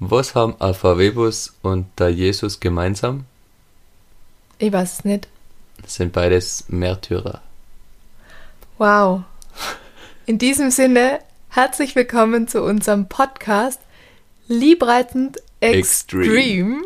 Was haben ein VW-Bus und der Jesus gemeinsam? Ich weiß es nicht. Das sind beides Märtyrer. Wow. In diesem Sinne, herzlich willkommen zu unserem Podcast Liebreitend Extreme.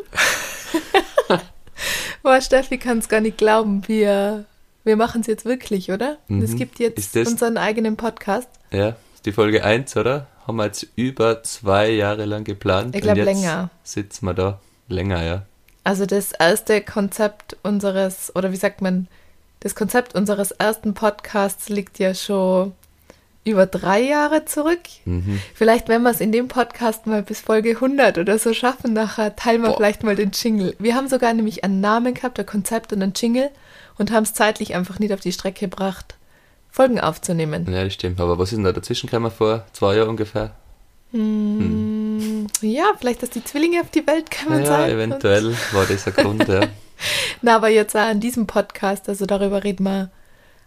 Boah, Steffi kann es gar nicht glauben. Wir, wir machen es jetzt wirklich, oder? Mhm. Es gibt jetzt unseren eigenen Podcast. Ja, ist die Folge 1, oder? Haben wir jetzt über zwei Jahre lang geplant. Ich glaub, und jetzt länger. Sitzen wir da. Länger, ja. Also das erste Konzept unseres, oder wie sagt man, das Konzept unseres ersten Podcasts liegt ja schon über drei Jahre zurück. Mhm. Vielleicht, wenn wir es in dem Podcast mal bis Folge 100 oder so schaffen, nachher teilen wir Boah. vielleicht mal den Jingle. Wir haben sogar nämlich einen Namen gehabt, ein Konzept und einen Jingle und haben es zeitlich einfach nicht auf die Strecke gebracht, Folgen aufzunehmen. Ja, das stimmt. Aber was ist denn da dazwischen gekommen vor zwei Jahren ungefähr? Hm, Ja, vielleicht, dass die Zwillinge auf die Welt kommen ja, sein. eventuell war das ein Grund, ja. Na, aber jetzt auch an diesem Podcast, also darüber reden wir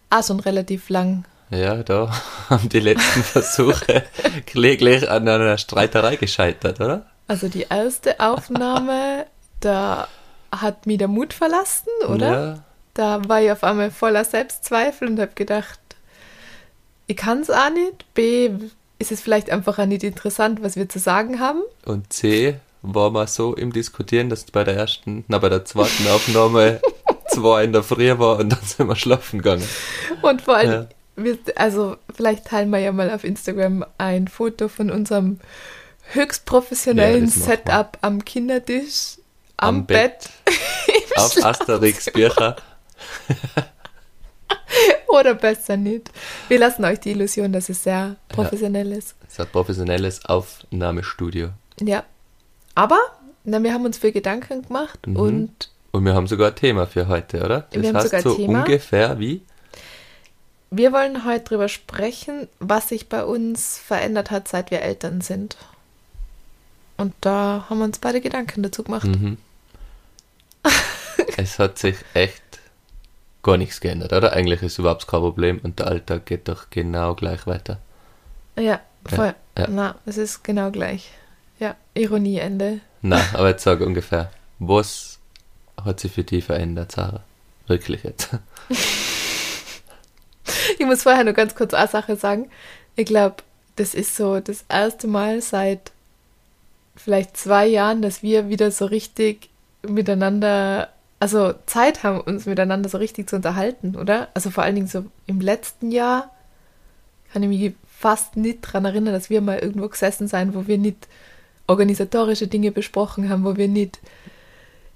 auch schon relativ lang. Ja, da haben die letzten Versuche kläglich an einer Streiterei gescheitert, oder? Also die erste Aufnahme, da hat mich der Mut verlassen, oder? Ja, Da war ich auf einmal voller Selbstzweifel und habe gedacht, ich kann es auch nicht. B, ist es vielleicht einfach auch nicht interessant, was wir zu sagen haben. und C war man so im Diskutieren, dass bei der ersten, na bei der zweiten Aufnahme zwei in der Früh war und dann sind wir schlafen gegangen. Und vor allem, Ja. wir, also vielleicht teilen wir ja mal auf Instagram ein Foto von unserem höchst professionellen Ja. Setup am Kindertisch, am, Am Bett, Bett. Auf Asterix Bücher. oder besser nicht. Wir lassen euch die Illusion, dass es sehr professionell ist. Das ist ein professionelles Aufnahmestudio. Ja. Aber, na, wir haben uns viel Gedanken gemacht Mhm. und Und wir haben sogar ein Thema für heute, oder? Das Wir haben heißt sogar so Thema. ungefähr wie? wir wollen heute drüber sprechen, was sich bei uns verändert hat, seit wir Eltern sind. Und da haben wir uns beide Gedanken dazu gemacht. Mhm. es hat sich echt gar nichts geändert, oder? Eigentlich ist überhaupt kein Problem und der Alltag geht doch genau gleich weiter. Ja, voll. ja. Na, es ist genau gleich. Ja, Ironieende. Na, aber jetzt sag ungefähr, was hat sich für dich verändert, Sarah? Wirklich jetzt. Ich muss vorher nur ganz kurz eine Sache sagen. Ich glaube, das ist so das erste Mal seit vielleicht zwei Jahren, dass wir wieder so richtig miteinander, also Zeit haben, uns miteinander so richtig zu unterhalten, oder? Also vor allen Dingen so im letzten Jahr kann ich mich fast nicht dran erinnern, dass wir mal irgendwo gesessen sein, wo wir nicht organisatorische Dinge besprochen haben, wo wir nicht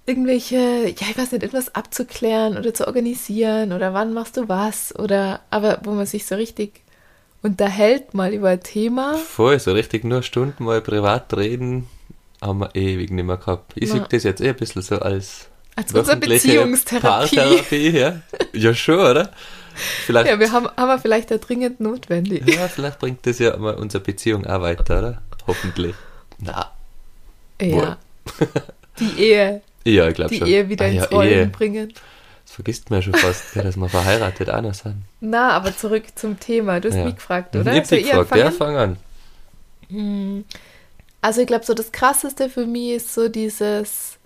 irgendwelche, ja, ich weiß nicht, etwas abzuklären oder zu organisieren oder wann machst du was oder, aber wo man sich so richtig unterhält mal über ein Thema. Voll, so richtig nur Stunden mal privat reden, haben wir ewig nicht mehr gehabt. Ich sehe das jetzt eh ein bisschen so als Als unsere Beziehungstherapie. Paartherapie, ja. Ja, schon, oder? Vielleicht, Ja, wir haben, haben wir vielleicht da dringend notwendig. ja, vielleicht bringt das ja mal unsere Beziehung auch weiter, oder? Hoffentlich. Na, Ja. Die Ehe, ja, ich glaube die schon. Ehe wieder Ah, ins ja, Rollen Ehe. bringen. Das vergisst man ja schon fast, gell, dass wir verheiratet auch noch sind. Na, aber zurück zum Thema. Du hast Ja. mich gefragt, Ich oder? hab Soll dich ich gefragt, ja, fang an. Hm. Also ich glaube, so das Krasseste für mich ist so dieses,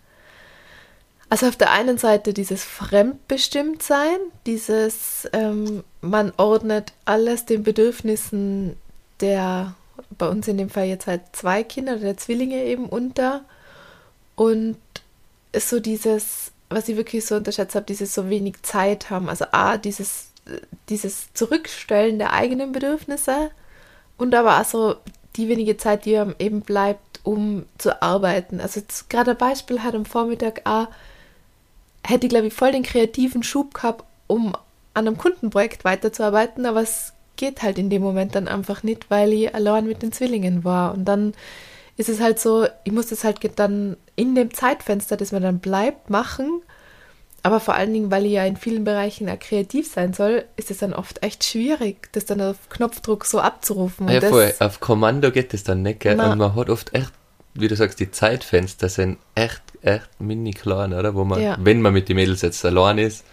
also auf der einen Seite dieses Fremdbestimmtsein, dieses, ähm, man ordnet alles den Bedürfnissen der, bei uns in dem Fall jetzt halt zwei Kinder, der Zwillinge eben unter und so dieses, was ich wirklich so unterschätzt habe, dieses so wenig Zeit haben, also A, dieses, dieses Zurückstellen der eigenen Bedürfnisse und aber auch so die wenige Zeit, die einem eben bleibt, um zu arbeiten. Also gerade ein Beispiel hat am Vormittag auch, hätte ich glaube ich voll den kreativen Schub gehabt, um an einem Kundenprojekt weiterzuarbeiten, aber es geht halt in dem Moment dann einfach nicht, weil ich allein mit den Zwillingen war. Und dann ist es halt so, ich muss das halt dann in dem Zeitfenster, das mir dann bleibt, machen. Aber vor allen Dingen, weil ich ja in vielen Bereichen auch kreativ sein soll, ist es dann oft echt schwierig, das dann auf Knopfdruck so abzurufen. Und Ja, voll. Auf Kommando geht das dann nicht, gell? Na. Und man hat oft echt, wie du sagst, die Zeitfenster sind echt, echt mini klein, oder? Wo man, Ja. wenn man mit den Mädels jetzt allein ist,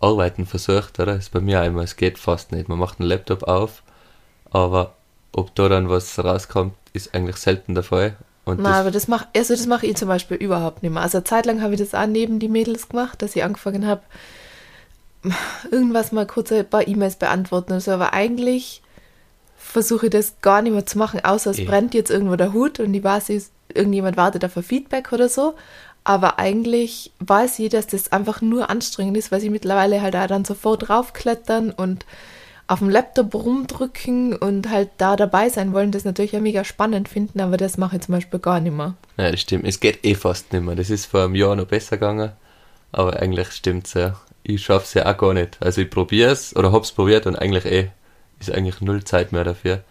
arbeiten versucht, oder? ist bei mir auch immer, es geht fast nicht. Man macht einen Laptop auf, aber ob da dann was rauskommt, ist eigentlich selten der Fall. Und Na, das, aber das mache also das mache ich zum Beispiel überhaupt nicht mehr. Also eine Zeit lang habe ich das auch neben die Mädels gemacht, dass ich angefangen habe, irgendwas mal kurz ein paar E-Mails beantworten oder so. Aber eigentlich versuche ich das gar nicht mehr zu machen, außer es Eh. brennt jetzt irgendwo der Hut und ich weiß, es- irgendjemand wartet auf ein Feedback oder so. Aber eigentlich weiß ich, dass das einfach nur anstrengend ist, weil sie mittlerweile halt auch dann sofort draufklettern und auf dem Laptop rumdrücken und halt da dabei sein wollen, das natürlich ja mega spannend finden, aber das mache ich zum Beispiel gar nicht mehr. ja, das stimmt. Es geht eh fast nicht mehr. Das ist vor einem Jahr noch besser gegangen. Aber eigentlich stimmt's ja. Ich schaff's ja auch gar nicht. Also ich probier's oder hab's probiert und eigentlich eh ist eigentlich null Zeit mehr dafür.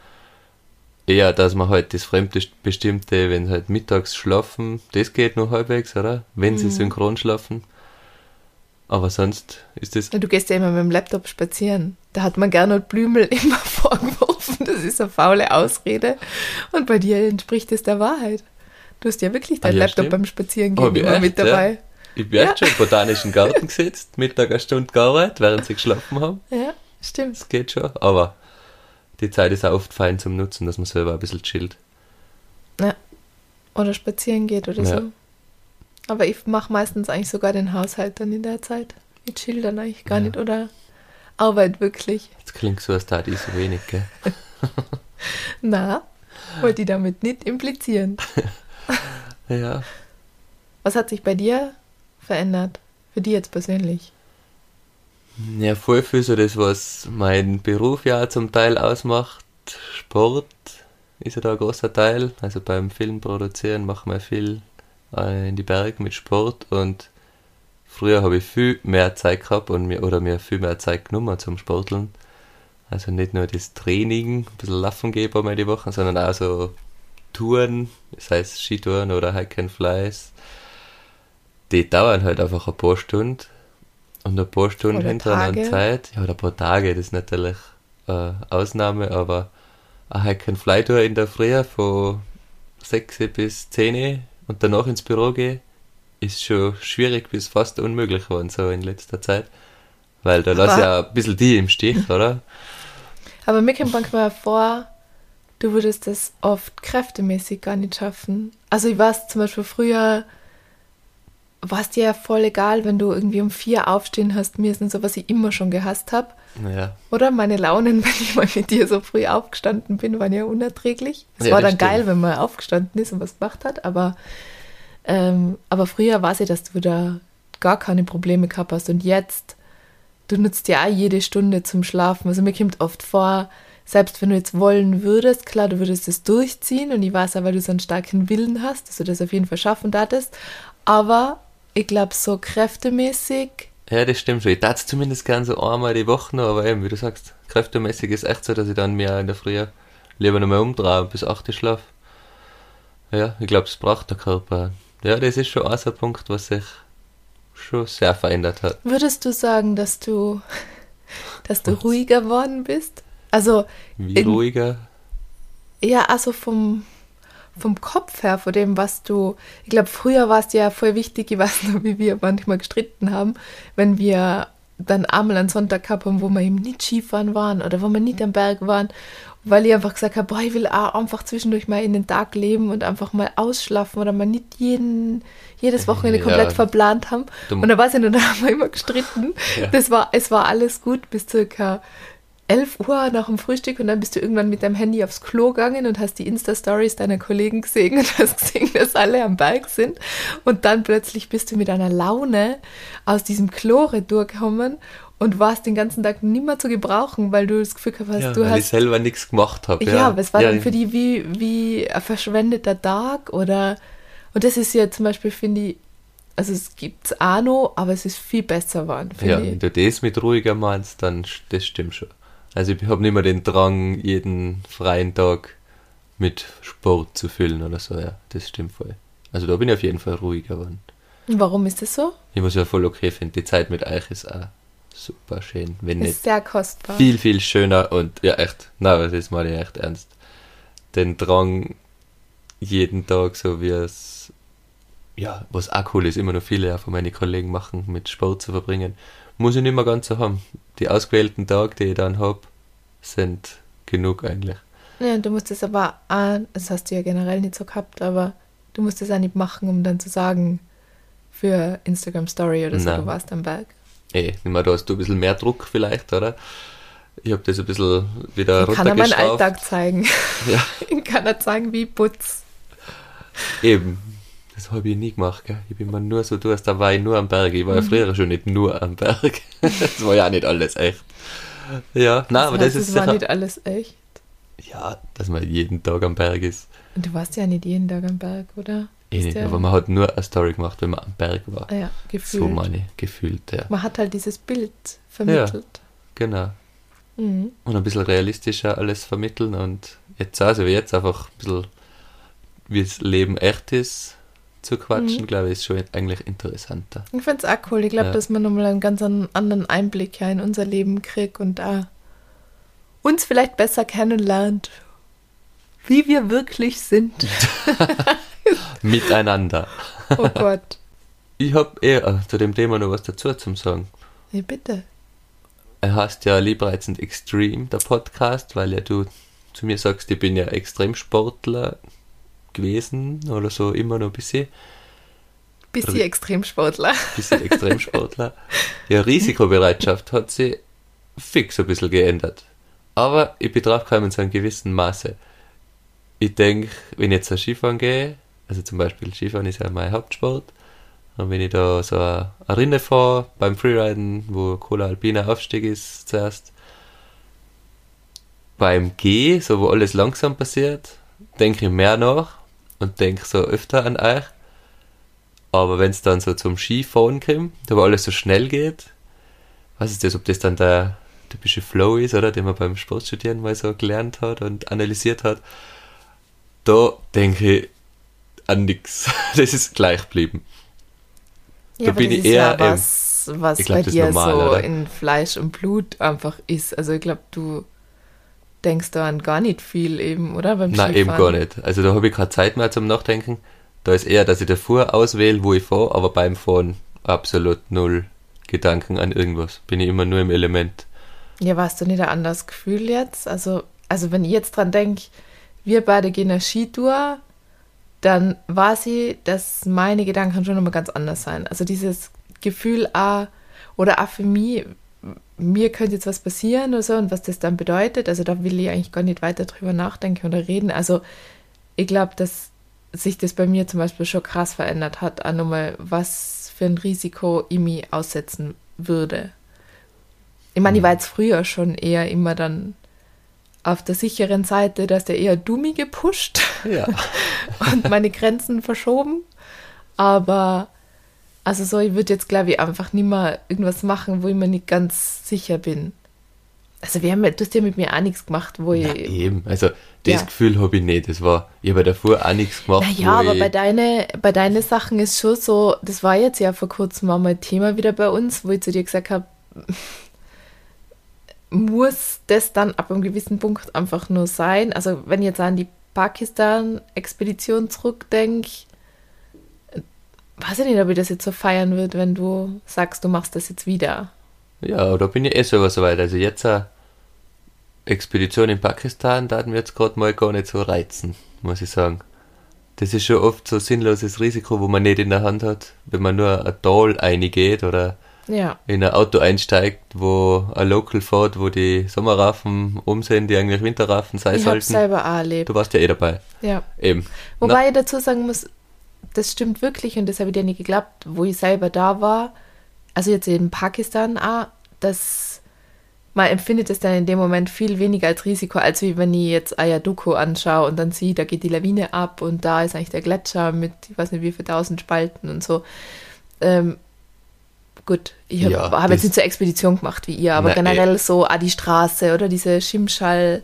Eher, dass man halt das Fremdbestimmte, wenn sie halt mittags schlafen, das geht noch halbwegs, oder? Wenn sie synchron schlafen. Aber sonst ist das Ja, Du gehst ja immer mit dem Laptop spazieren. Da hat man Gernot Blümel immer vorgeworfen, das ist eine faule Ausrede. Und bei dir entspricht es der Wahrheit. Du hast ja wirklich dein Ah, ja, Laptop stimmt. beim Spazierengehen ich immer echt, mit ja. dabei. Ich bin echt schon im botanischen Garten gesetzt, Mittag eine Stunde gearbeitet, während sie geschlafen haben. Ja, stimmt. Das geht schon, aber die Zeit ist auch oft fein zum Nutzen, dass man selber ein bisschen chillt. Ja. Oder spazieren geht oder Ja. so. Aber ich mache meistens eigentlich sogar den Haushalt dann in der Zeit. Ich chill dann eigentlich gar Ja. nicht oder arbeite wirklich. Jetzt klingt so, als tat ich so wenig, gell? Na, wollte ich damit nicht implizieren. Ja, Was hat sich bei dir verändert? Für dich jetzt persönlich? Ja, voll viel so das, was mein Beruf ja zum Teil ausmacht. Sport ist ja da ein großer Teil. Also beim Film produzieren machen wir viel äh, in die Berge mit Sport und früher habe ich viel mehr Zeit gehabt und mir, oder mir viel mehr Zeit genommen zum Sporteln. Also nicht nur das Training, ein bisschen Laufen gehen einmal die Woche, sondern auch so Touren, das heißt Skitouren oder Hike and Flies. Die dauern halt einfach ein paar Stunden. Und ein paar Stunden hintereinander. Zeit, ja, oder ein paar Tage, das ist natürlich äh, Ausnahme, aber eine Hike and Fly Tour in der Früh von 6 bis 10 und danach ins Büro gehen, ist schon schwierig bis fast unmöglich geworden, so in letzter Zeit. Weil da lass ja ein bisschen die im Stich, oder? Aber mir kommt manchmal vor, du würdest das oft kräftemäßig gar nicht schaffen. Also ich weiß zum Beispiel früher, war es dir ja voll egal, wenn du irgendwie um vier aufstehen hast müssen, so was ich immer schon gehasst habe. Ja. Oder meine Launen, wenn ich mal mit dir so früh aufgestanden bin, waren ja unerträglich. Es Ja, war dann geil, wenn man aufgestanden ist und was gemacht hat, aber, ähm, aber früher war es ja, dass du da gar keine Probleme gehabt hast und jetzt, du nutzt ja auch jede Stunde zum Schlafen. Also mir kommt oft vor, selbst wenn du jetzt wollen würdest, klar, du würdest es durchziehen und ich weiß auch, weil du so einen starken Willen hast, dass du das auf jeden Fall schaffen darfst, aber ich glaube, so kräftemäßig Ja, das stimmt schon. Ich tat zumindest gern so einmal die Woche noch, aber eben, wie du sagst, kräftemäßig ist echt so, dass ich dann mehr in der Früh lieber nochmal umdrehe bis 8 Uhr schlaf. Ja, ich glaube, es braucht der Körper. Ja, das ist schon auch so ein Punkt, was sich schon sehr verändert hat. Würdest du sagen, dass du, dass du ruhiger geworden bist? Also, Wie In- ruhiger. ja, also vom, vom Kopf her, von dem, was du, ich glaube, früher war es ja voll wichtig, ich weiß noch, wie wir manchmal gestritten haben, wenn wir dann einmal einen Sonntag gehabt haben, wo wir eben nicht Skifahren waren oder wo wir nicht am Berg waren, weil ich einfach gesagt habe, boah, ich will auch einfach zwischendurch mal in den Tag leben und einfach mal ausschlafen oder mal nicht jeden, jedes Wochenende Ja. komplett verplant haben. Du- Und da war es ja dann haben wir immer gestritten. Ja. Das war, es war alles gut bis circa 11 Uhr nach dem Frühstück und dann bist du irgendwann mit deinem Handy aufs Klo gegangen und hast die Insta-Stories deiner Kollegen gesehen und hast gesehen, dass alle am Berg sind. Und dann plötzlich bist du mit einer Laune aus diesem Klo durchgekommen und warst den ganzen Tag nicht mehr zu gebrauchen, weil du das Gefühl gehabt hast, Ja, du weil ich hast selber nichts gemacht habe. ja, Ja, aber es war ja, dann für die wie, wie ein verschwendeter Tag oder und das ist ja zum Beispiel, finde ich, also es gibt's auch noch, aber es ist viel besser geworden, Ja, ich. wenn du das mit ruhiger meinst, dann das stimmt schon. Also ich habe nicht mehr den Drang, jeden freien Tag mit Sport zu füllen oder so, ja, das stimmt voll. Also da bin ich auf jeden Fall ruhiger geworden. Warum ist das so? Ich muss ja voll okay finden, die Zeit mit euch ist auch super schön, wenn nicht Ist sehr kostbar. viel, viel schöner und ja echt, na, das meine ich echt ernst. Den Drang jeden Tag, so wie es, ja, was auch cool ist, immer noch viele von meinen Kollegen machen, mit Sport zu verbringen, muss ich nicht mehr ganz so haben. Die ausgewählten Tage, die ich dann habe, sind genug eigentlich. Ja, du musst es aber auch, das hast du ja generell nicht so gehabt, aber Du musst das auch nicht machen, um dann zu sagen, für Instagram Story oder so, du warst am Berg. Eh, ich meine, da hast du ein bisschen mehr Druck vielleicht, oder? Ich habe das ein bisschen wieder Ich kann er meinen runtergeschraubt. Alltag zeigen. Ja, Ich kann er zeigen, wie ich putz. eben. Das habe ich nie gemacht, gell? Ich bin immer nur so durch, da war ich nur am Berg. Ich war ja früher schon nicht nur am Berg. das war ja nicht alles echt. Ja, nein, aber das heißt, ist es war sicher, nicht alles echt. Ja, dass man jeden Tag am Berg ist. Und du warst ja nicht jeden Tag am Berg, oder? Eh Ist nicht, ja- aber man hat nur eine Story gemacht, wenn man am Berg war. Ah ja, gefühlt. So meine ich, gefühlt, ja. Man hat halt dieses Bild vermittelt. Genau. Mhm. Und ein bisschen realistischer alles vermitteln und jetzt, also wie jetzt, einfach ein bisschen, wie das Leben echt ist, zu quatschen, Mhm. glaube ich, ist schon eigentlich interessanter. Ich finde es auch cool. Ich glaube, Ja. dass man nochmal einen ganz an- anderen Einblick ja in unser Leben kriegt und da uns vielleicht besser kennenlernt, wie wir wirklich sind. Miteinander. Oh Gott. Ich habe eher zu dem Thema noch was dazu zum sagen. Ja, bitte. Er heißt ja Liebreizend Extreme, der Podcast, weil ja du zu mir sagst, ich bin ja Extremsportler gewesen oder so immer noch ein bisschen. Bisschen Oder- Extremsportler. bisschen Extremsportler. Ja, Risikobereitschaft hat sich fix ein bisschen geändert. Aber ich gekommen in so einem gewissen Maße. Ich denke, wenn ich jetzt Skifahren gehe, also zum Beispiel Skifahren ist ja mein Hauptsport, und wenn ich da so eine Rinne fahre beim Freeriden, wo Cola Alpina Aufstieg ist zuerst, beim Geh, so wo alles langsam passiert, denke ich mehr nach und denke so öfter an euch. Aber wenn es dann so zum Skifahren kommt, da wo alles so schnell geht, was ist das, ob das dann der typische Flow ist, oder, den man beim Sportstudieren mal so gelernt hat und analysiert hat, da denke ich an nix. Das ist gleich geblieben. Ja, Da aber bin das ich ist ja eher, ähm, was, was glaub, bei dir normal, so oder? in Fleisch und Blut einfach ist. Also ich glaube, du denkst da an gar nicht viel eben, oder? Beim Nein, eben gar nicht. Also da habe ich keine Zeit mehr zum Nachdenken. Da ist eher, dass ich davor auswähle, wo ich fahre, aber beim Fahren absolut null Gedanken an irgendwas. Bin ich immer nur im Element. Ja, warst du nicht ein anderes Gefühl jetzt? Also, also wenn ich jetzt dran denke, wir beide gehen eine Skitour, dann weiß ich, dass meine Gedanken schon immer ganz anders sein. Also dieses Gefühl auch, oder auch für mich, mir könnte jetzt was passieren oder so und was das dann bedeutet, also da will ich eigentlich gar nicht weiter drüber nachdenken oder reden. Also ich glaube, dass sich das bei mir zum Beispiel schon krass verändert hat, auch nochmal, was für ein Risiko ich mich aussetzen würde. Ich meine, ich war jetzt früher schon eher immer dann auf der sicheren Seite, dass der eher dummi gepusht Ja. und meine Grenzen verschoben. Aber also so, ich würde jetzt, glaube ich, einfach nicht mehr irgendwas machen, wo ich mir nicht ganz sicher bin. Also wir haben, du hast ja mit mir auch nichts gemacht, wo Na, ich... eben. Also das Ja. Gefühl habe ich nicht. Das war, ich habe davor auch nichts gemacht. Naja, aber ich, bei deinen bei deine Sachen ist schon so, das war jetzt ja vor kurzem auch mal Thema wieder bei uns, wo ich zu dir gesagt habe, muss das dann ab einem gewissen Punkt einfach nur sein? Also wenn ich jetzt an die Pakistan-Expedition zurückdenke, weiß ich nicht, ob ich das jetzt so feiern würde, wenn du sagst, du machst das jetzt wieder. Ja, da bin ich eh selber soweit. Also jetzt eine Expedition in Pakistan, da hatten wir jetzt gerade mal gar nicht so reizen, muss ich sagen. Das ist schon oft so sinnloses Risiko, wo man nicht in der Hand hat, wenn man nur ein Tal reingeht oder Ja, in ein Auto einsteigt, wo ein Local fährt, wo die Sommerraffen um sind, die eigentlich Winterraffen sein ich sollten. selber auch erlebt. Du warst ja eh dabei. Ja. Eben. Wobei ich dazu sagen muss, das stimmt wirklich und das habe ich dir nicht geglaubt, wo ich selber da war, also jetzt in Pakistan auch, dass man empfindet es dann in dem Moment viel weniger als Risiko, als wie wenn ich jetzt Ayaduko anschaue und dann sehe, da geht die Lawine ab und da ist eigentlich der Gletscher mit, ich weiß nicht wie viel tausend Spalten und so. Ähm, gut, ich habe Ja, hab jetzt nicht zur Expedition gemacht wie ihr, aber Na, eh. generell so ah, die Straße oder diese Schimschal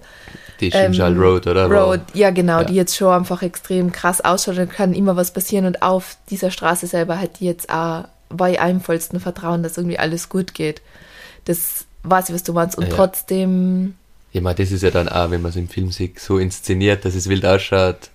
Die Shimshal ähm, Road, oder? Road, ja genau, Ja. die jetzt schon einfach extrem krass ausschaut, dann kann immer was passieren und auf dieser Straße selber hat die jetzt auch bei einem vollsten Vertrauen, dass irgendwie alles gut geht. Das weiß ich, was du meinst. Und Ja, ja. trotzdem, Ich meine, das ist ja dann auch, wenn man es im Film sieht, so inszeniert, dass es wild ausschaut.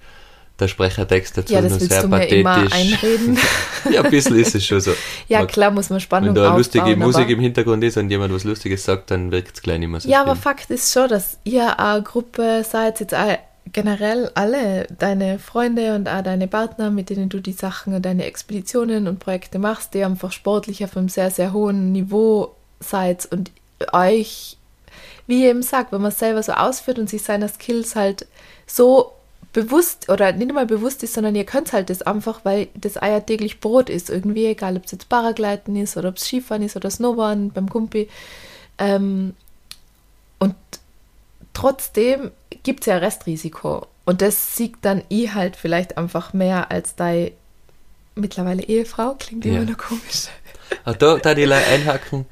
Der Sprechertext dazu ja, nur das willst sehr du mir pathetisch. immer einreden. ja, ein bisschen ist es schon so. ja, Man- klar muss man Spannung Wenn da eine lustige aufbauen, Musik aber, im Hintergrund ist und jemand was Lustiges sagt, dann wirkt es gleich nicht mehr so Ja, aber schlimm. Fakt ist schon, dass ihr eine Gruppe seid, jetzt auch generell alle deine Freunde und auch deine Partner, mit denen du die Sachen und deine Expeditionen und Projekte machst, die einfach sportlich auf einem sehr, sehr hohen Niveau seid und euch, wie ihr eben sagt, wenn man es selber so ausführt und sich seiner Skills halt so bewusst oder nicht mal bewusst ist, sondern ihr könnt halt das einfach, weil das Eier täglich Brot ist, irgendwie, egal ob es jetzt Paragleiten ist oder ob es Skifahren ist oder Snowboarden beim Kumpi. Ähm, und trotzdem gibt es ja Restrisiko. Und das siegt dann ich halt vielleicht einfach mehr als deine mittlerweile Ehefrau. Klingt Ja. immer noch komisch. Aber da, da die Leute einhaken,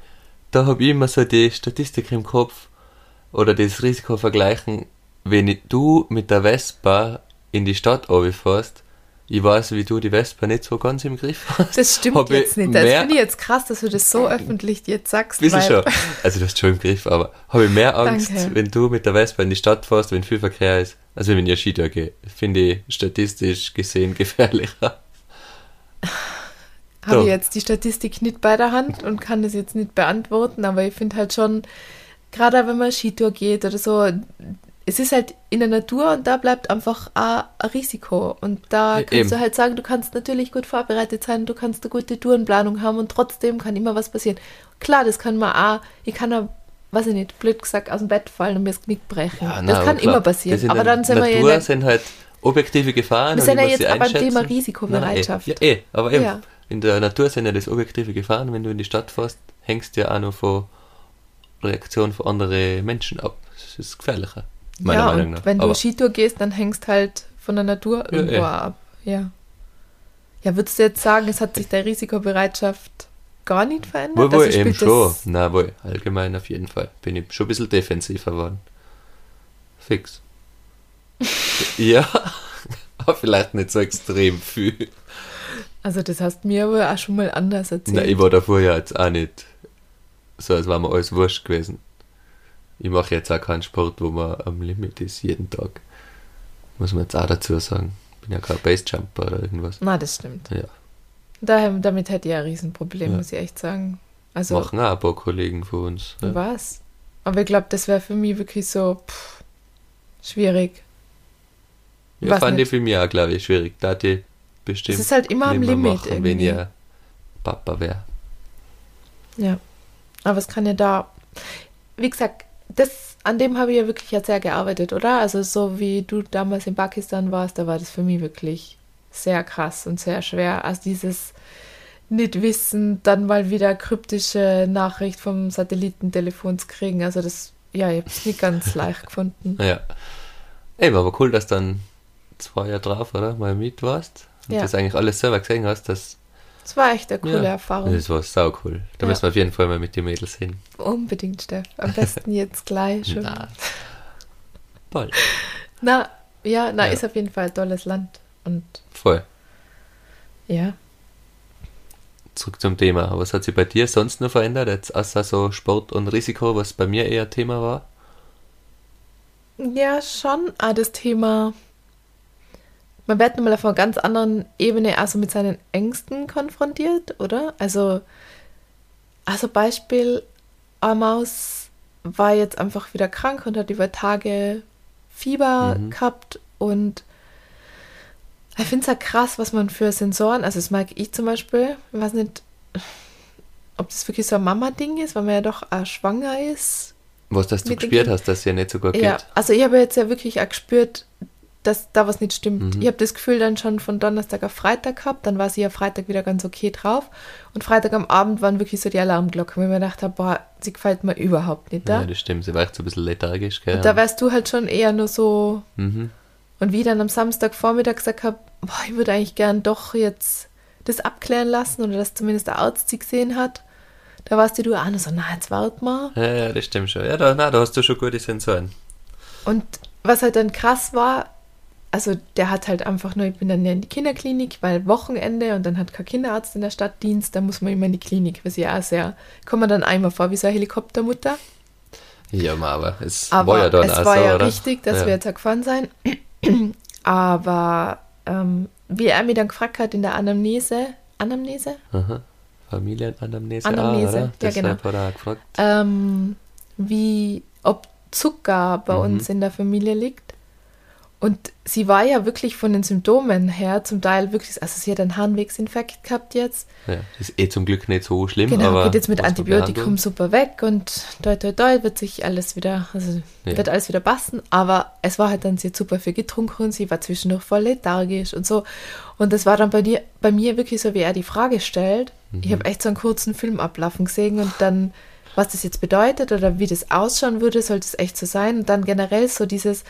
da habe ich immer so die Statistik im Kopf oder das Risiko vergleichen, wenn du mit der Vespa in die Stadt fährst, ich weiß, wie du die Vespa nicht so ganz im Griff hast. Das stimmt Hab jetzt nicht. Das finde ich jetzt krass, dass du das so öffentlich jetzt sagst. Bisschen weil- schon. Also du hast schon im Griff, aber habe ich mehr Angst, Danke. wenn du mit der Vespa in die Stadt fährst, wenn viel Verkehr ist, als wenn ich Skitour gehe. Finde ich statistisch gesehen gefährlicher. habe ich jetzt die Statistik nicht bei der Hand und kann das jetzt nicht beantworten, aber ich finde halt schon, gerade wenn man Skitour geht oder so, es ist halt in der Natur und da bleibt einfach auch ein Risiko. Und da Ja, kannst eben. du halt sagen, du kannst natürlich gut vorbereitet sein, du kannst eine gute Tourenplanung haben und trotzdem kann immer was passieren. Klar, das kann man auch, ich kann auch, weiß ich nicht, blöd gesagt, aus dem Bett fallen und mir das Knick brechen. na, das aber kann klar, immer passieren. das in Aber der dann sind wir ja Natur sind halt objektive Gefahren. Wir sind ja jetzt aber beim. Thema Risikobereitschaft. Nein, eh. Ja, eh, aber eben, Ja. in der Natur sind ja das objektive Gefahren. Wenn du in die Stadt fährst, hängst du ja auch noch von Reaktionen von anderen Menschen ab. Das ist gefährlicher, meiner ja, Meinung und nach. wenn du aber Skitour gehst, dann hängst halt von der Natur Ja, irgendwo eh. ab. Ja. Ja, würdest du jetzt sagen, es hat sich der Risikobereitschaft gar nicht verändert? wohl, wohl Also eben schon. Na wohl, allgemein auf jeden Fall. Bin ich schon ein bisschen defensiver geworden. Fix. ja, aber vielleicht nicht so extrem viel. Also das hast du mir aber auch schon mal anders erzählt. Nein, ich war davor ja jetzt auch nicht so, als war mir alles wurscht gewesen. Ich mache jetzt auch keinen Sport, wo man am Limit ist, jeden Tag. Muss man jetzt auch dazu sagen. Bin ja kein Basejumper oder irgendwas. Na, das stimmt. Ja, Daher, damit hätte ich ein Riesenproblem, Ja. muss ich echt sagen. Also, machen auch ein paar Kollegen von uns. Ja. was? Aber ich glaube, das wäre für mich wirklich so pff, schwierig. Ja, fand ich nicht. für mich auch, glaube ich, schwierig. Da die Es bestimmt ist halt immer am Limit machen, irgendwie. wenn ihr Papa wäre. Ja. Aber es kann ja da, wie gesagt, das, an dem habe ich ja wirklich ja sehr gearbeitet, oder? Also so wie du damals in Pakistan warst, da war das für mich wirklich sehr krass und sehr schwer. Also dieses Nicht-Wissen, dann mal wieder kryptische Nachricht vom Satellitentelefon zu kriegen. Also das, ja, ich habe es nicht ganz leicht gefunden. Ja. Eben, aber cool, dass dann zwei Jahre drauf, oder? Mal mit warst. Und Ja. das eigentlich alles selber gesehen hast, das, Es war echt eine coole ja, Erfahrung. das war sau cool. Da Ja. müssen wir auf jeden Fall mal mit den Mädels hin. Unbedingt, Steff. Am besten jetzt gleich schon. Na. Bald. Na, ja, na, Ja. ist auf jeden Fall ein tolles Land. Und Voll. ja. Zurück zum Thema. Was hat sich bei dir sonst noch verändert? Jetzt außer so Sport und Risiko, was bei mir eher Thema war? Ja, schon. Ah, das Thema. Man wird nochmal auf einer ganz anderen Ebene also mit seinen Ängsten konfrontiert, oder? Also, also Beispiel, Amaus war jetzt einfach wieder krank und hat über Tage Fieber Mhm. gehabt und ich finde es ja krass, was man für Sensoren, also das mag ich zum Beispiel, ich weiß nicht, ob das wirklich so ein Mama-Ding ist, weil man ja doch auch schwanger ist Was, dass du gespürt hast, dass ja nicht so gut ja, geht? also ich habe jetzt ja wirklich auch gespürt, dass da was nicht stimmt. Mhm. Ich habe das Gefühl dann schon von Donnerstag auf Freitag gehabt, dann war sie ja Freitag wieder ganz okay drauf und Freitag am Abend waren wirklich so die Alarmglocken, weil ich mir gedacht habe, boah, sie gefällt mir überhaupt nicht Ja, da. das stimmt. Sie war echt so ein bisschen lethargisch, gell? und da wärst du halt schon eher nur so mhm. und wie ich dann am Samstagvormittag gesagt habe, boah, ich würde eigentlich gern doch jetzt das abklären lassen oder dass zumindest der Arzt sie gesehen hat. Da warst du auch nur so, na, jetzt wart mal. Ja, ja, das stimmt schon. Ja, da, na, da hast du schon gute Sensoren. Und was halt dann krass war, also der hat halt einfach nur, ich bin dann ja in die Kinderklinik, weil Wochenende und dann hat kein Kinderarzt in der Stadt Dienst, da muss man immer in die Klinik, was ja auch sehr, kommt man dann einmal vor wie so eine Helikoptermutter. Ja, aber es Aber war ja dann es auch war ja oder? richtig, dass ja. wir jetzt auch gefahren sein. Aber ähm, wie er mich dann gefragt hat in der Anamnese, Anamnese? Aha. Familienanamnese, Anamnese, oder? ja, gefragt. ähm, wie, ob Zucker bei Mhm. uns in der Familie liegt. Und sie war ja wirklich von den Symptomen her zum Teil wirklich, also sie hat einen Harnwegsinfekt gehabt jetzt. Ja, das ist eh zum Glück nicht so schlimm. Genau, aber geht jetzt mit Antibiotikum super weg und toi toi toi wird sich alles wieder, also Ja. wird alles wieder passen. Aber es war halt dann, sie hat super viel getrunken und sie war zwischendurch voll lethargisch und so. Und das war dann bei, dir, bei mir wirklich so, wie er die Frage stellt. Ich Mhm. habe echt so einen kurzen Film ablaufen gesehen und dann, was das jetzt bedeutet oder wie das ausschauen würde, sollte es echt so sein. Und dann generell so dieses,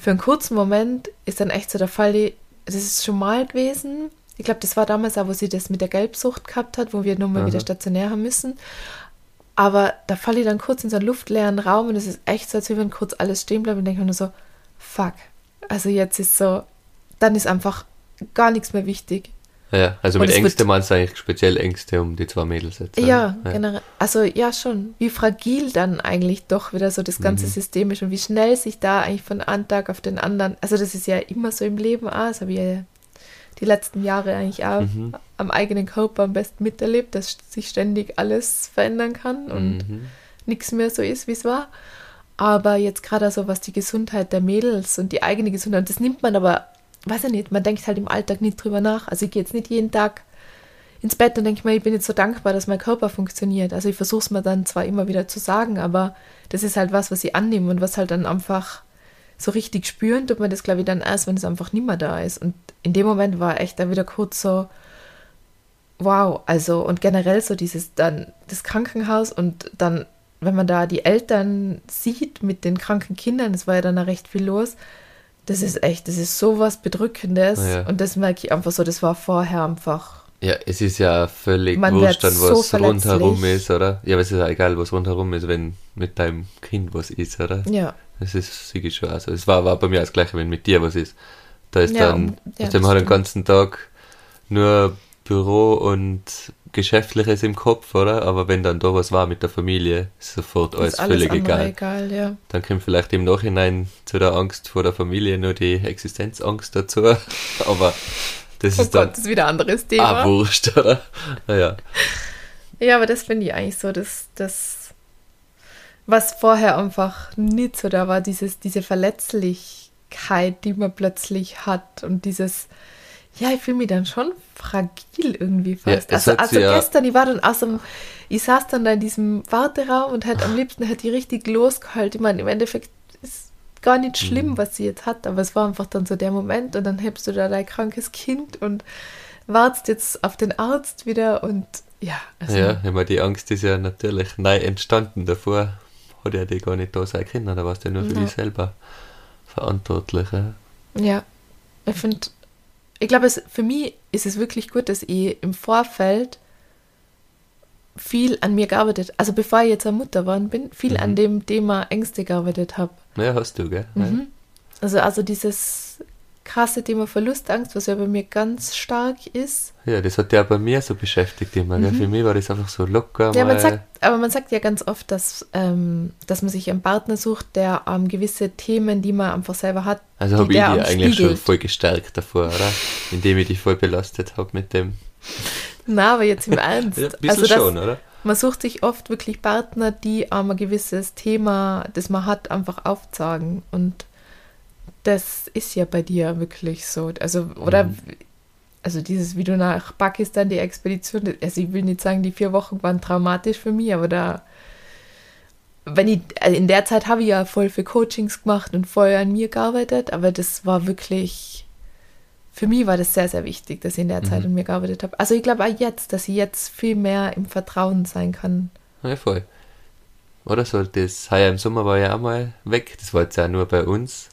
für einen kurzen Moment ist dann echt so der Fall, das ist schon mal gewesen. Ich glaube, das war damals auch, wo sie das mit der Gelbsucht gehabt hat, wo wir nur mal Aha. wieder stationär haben müssen. Aber da falle ich dann kurz in so einen luftleeren Raum und es ist echt so, als wenn kurz alles stehen bleibt und denke mir nur so, fuck. Also jetzt ist so, dann ist einfach gar nichts mehr wichtig. Ja, also Und mit es wird- Ängste meinst du eigentlich speziell Ängste um die zwei Mädels jetzt. oder? Ja, generell. Also ja schon, wie fragil dann eigentlich doch wieder so das ganze Mhm. System ist und wie schnell sich da eigentlich von einem Tag auf den anderen, also das ist ja immer so im Leben auch, das habe ich ja die letzten Jahre eigentlich auch Mhm. am eigenen Körper am besten miterlebt, dass sich ständig alles verändern kann und Mhm. nichts mehr so ist, wie es war. Aber jetzt gerade so, was die Gesundheit der Mädels und die eigene Gesundheit, das nimmt man aber, weiß ich nicht, man denkt halt im Alltag nicht drüber nach. Also ich gehe jetzt nicht jeden Tag ins Bett und denke mir, ich bin jetzt so dankbar, dass mein Körper funktioniert. Also ich versuche es mir dann zwar immer wieder zu sagen, aber das ist halt was, was ich annehme und was halt dann einfach so richtig spüren tut man das, glaube ich, dann erst, wenn es einfach nicht mehr da ist. Und in dem Moment war echt da wieder kurz so, wow, also und generell so dieses dann das Krankenhaus und dann, wenn man da die Eltern sieht mit den kranken Kindern, es war ja dann auch recht viel los, das ist echt, das ist sowas Bedrückendes Ja. und das merke ich einfach so, das war vorher einfach, Ja, es ist ja völlig Man wurscht, dann so was rundherum verletzlich. ist, oder? Ja, aber es ist ja egal, was rundherum ist, wenn mit deinem Kind was ist, oder? ja, Das ist sicher schon. Also es war, war bei mir das gleiche, wenn mit dir was ist. Da ist Ja, dann, ja, aus dem das hat den ganzen Tag nur Büro und Geschäftliches im Kopf, oder? Aber wenn dann da was war mit der Familie, ist sofort alles, ist alles völlig egal. egal, ja. Dann kommt vielleicht im Nachhinein zu der Angst vor der Familie nur die Existenzangst dazu. Aber das Oh ist dann Gott, das ist wieder ein anderes Thema. ah, wurscht, oder? Naja. Ja, aber das finde ich eigentlich so, dass das, was vorher einfach nicht so da war, dieses, diese Verletzlichkeit, die man plötzlich hat und dieses, ja, ich fühle mich dann schon fragil irgendwie Ja, fast. es also also ja- gestern, ich war dann aus dem, ich saß dann da in diesem Warteraum und hätte am liebsten hätte ich richtig losgehalten. Ich meine, im Endeffekt ist gar nicht schlimm, Mhm. was sie jetzt hat, aber es war einfach dann so der Moment und dann hebst du da dein krankes Kind und wartest jetzt auf den Arzt wieder und ja, also Ja, ich meine, die Angst ist ja natürlich neu entstanden. Davor hat ja die gar nicht da sein können. Da warst du ja nur für Ja. dich selber verantwortlich. Ja. Ja, ich finde, ich glaube, es, für mich ist es wirklich gut, dass ich im Vorfeld viel an mir gearbeitet, also bevor ich jetzt eine Mutter geworden bin, viel an Mhm. dem Thema Ängste gearbeitet habe. ja, hast du, gell? Mhm. Also, also dieses krasse Thema Verlustangst, was ja bei mir ganz stark ist. Ja, das hat ja bei mir so beschäftigt immer. Gell? Für mich war das einfach so locker. Mhm. Ja, man sagt, aber man sagt ja ganz oft, dass, ähm, dass man sich einen Partner sucht, der ähm, gewisse Themen, die man einfach selber hat, also die habe ich am eigentlich schon spiegelt. voll gestärkt davor, oder? Indem ich dich voll belastet habe mit dem. Na, aber jetzt im Ernst. Ja, ein also schon, oder? Man sucht sich oft wirklich Partner, die ähm, ein gewisses Thema, das man hat, einfach aufzeigen. Und das ist ja bei dir wirklich so. Also, oder, Mhm. also dieses, wie du nach Pakistan die Expedition, also ich will nicht sagen, die vier Wochen waren traumatisch für mich, aber da, wenn ich, also in der Zeit habe ich ja voll für Coachings gemacht und voll an mir gearbeitet, aber das war wirklich, für mich war das sehr, sehr wichtig, dass ich in der Zeit Mhm. an mir gearbeitet habe. Also ich glaube auch jetzt, dass ich jetzt viel mehr im Vertrauen sein kann. Ja, voll. Oder so, das heuer im Sommer war ja auch mal weg. Das war jetzt ja nur bei uns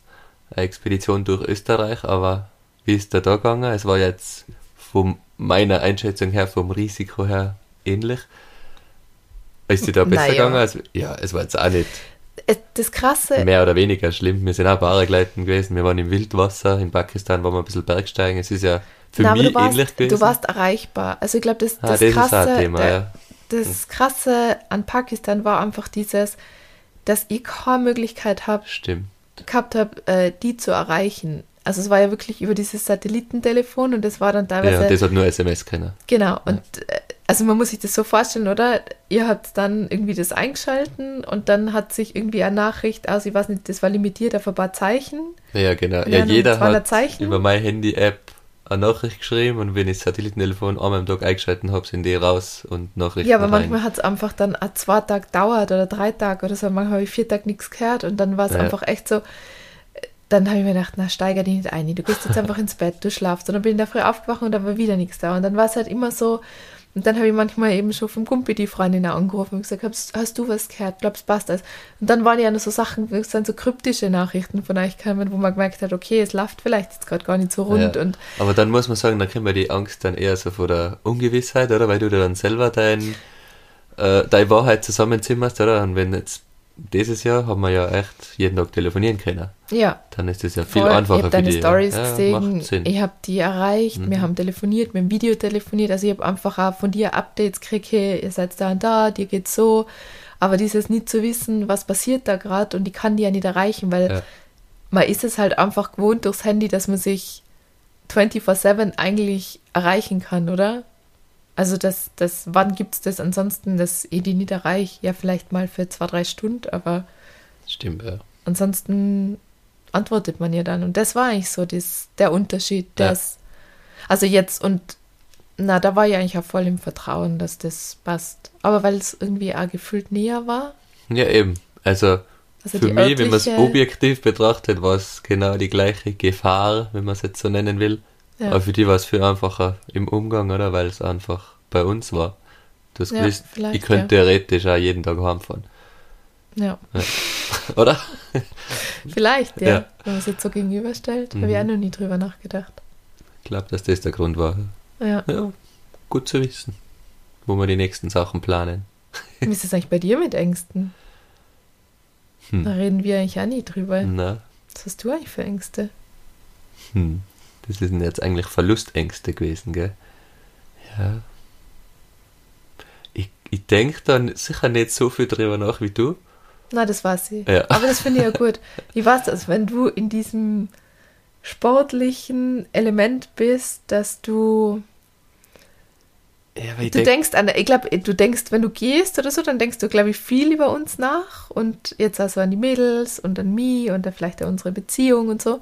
eine Expedition durch Österreich, aber wie ist da da gegangen? Es war jetzt von meiner Einschätzung her, vom Risiko her ähnlich. Ist dir da besser Naja. gegangen? Also, ja, es war jetzt auch nicht Das Krasse, mehr oder weniger schlimm. Wir sind auch Paragleiten gewesen, wir waren im Wildwasser, in Pakistan waren wir ein bisschen Bergsteigen. Es ist ja für na, mich warst, ähnlich gewesen. du warst erreichbar. Also ich glaube, das, ah, das, das Krasse, ist auch ein Thema, äh, ja. das Krasse an Pakistan war einfach dieses, dass ich keine Möglichkeit habe, Stimmt. Gehabt habe, äh, die zu erreichen. Also es war ja wirklich über dieses Satellitentelefon und das war dann teilweise Ja, das hat nur SMS kennen. Genau, und äh, also man muss sich das so vorstellen, oder? Ihr habt dann irgendwie das eingeschalten und dann hat sich irgendwie eine Nachricht aus, ich weiß nicht, das war limitiert auf ein paar Zeichen. Ja, genau. Ja, jeder hat Zeichen. über meine Handy-App eine Nachricht geschrieben und wenn ich das Satellitentelefon einmal am Tag eingeschaltet habe, sind die raus und Nachrichten Ja, aber rein. manchmal hat es einfach dann zwei Tage dauert oder drei Tage oder so. Manchmal habe ich vier Tage nichts gehört und dann war es ja. einfach echt so, dann habe ich mir gedacht, na, steiger dich nicht ein. Du gehst jetzt einfach ins Bett, du schlafst. Und dann bin ich der Früh aufgewacht und da war wieder nichts da. Und dann war es halt immer so, und dann habe ich manchmal eben schon vom Kumpel die Freundin angerufen und gesagt, hast, hast du was gehört? Glaubst passt das? Und dann waren ja noch so Sachen, es sind so kryptische Nachrichten von euch kamen, wo man gemerkt hat, okay, es läuft vielleicht jetzt gerade gar nicht so rund. Ja. Und Aber dann muss man sagen, da kriegen wir die Angst dann eher so vor der Ungewissheit, oder? Weil du dir dann selber dein, äh, deine Wahrheit zusammenzimmerst, oder? Und wenn jetzt dieses Jahr haben wir ja echt jeden Tag telefonieren können. Ja. Dann ist das ja viel Voll. einfacher ich für deine Stories ja, gesehen, ich habe die erreicht, mhm. wir haben telefoniert, wir haben Video telefoniert, also ich habe einfach auch von dir Updates gekriegt, hey, ihr seid da und da, dir geht's so, aber dieses nicht zu wissen, was passiert da gerade und ich kann die ja nicht erreichen, weil ja. man ist es halt einfach gewohnt durchs Handy, dass man sich 24-7 eigentlich erreichen kann, oder? Also das, das, wann gibt es das ansonsten, das Edi Niederreich? Ja, vielleicht mal für zwei, drei Stunden, aber Stimmt, ja. ansonsten antwortet man ja dann. Und das war eigentlich so das, der Unterschied. Dass, ja. Also jetzt und na, da war ich eigentlich auch voll im Vertrauen, dass das passt. Aber weil es irgendwie auch gefühlt näher war. Ja, eben. Also, also für mich, wenn man es objektiv betrachtet, war es genau die gleiche Gefahr, wenn man es jetzt so nennen will. Ja. Aber für die war es viel einfacher im Umgang, oder? Weil es einfach bei uns war. Du hast ja, gewusst, ich könnte ja. theoretisch auch jeden Tag heimfahren. Ja. ja. oder? Vielleicht, ja. Wenn man es jetzt so gegenüberstellt, mhm. habe ich auch noch nie drüber nachgedacht. Ich glaube, dass das der Grund war. Ja. ja. Gut zu wissen, wo wir die nächsten Sachen planen. Wie ist es eigentlich bei dir mit Ängsten? Hm. Da reden wir eigentlich auch nie drüber. Na. Was hast du eigentlich für Ängste? Hm. Das sind jetzt eigentlich Verlustängste gewesen, gell? Ja. Ich, ich denke dann sicher nicht so viel drüber nach wie du. Na, das weiß ich. Ja. Aber das finde ich ja gut. Ich weiß das, wenn du in diesem sportlichen Element bist, dass du. Ja, du denk denkst an, ich glaube, du denkst, wenn du gehst oder so, dann denkst du, glaube ich, viel über uns nach und jetzt also an die Mädels und an mich und dann vielleicht an unsere Beziehung und so.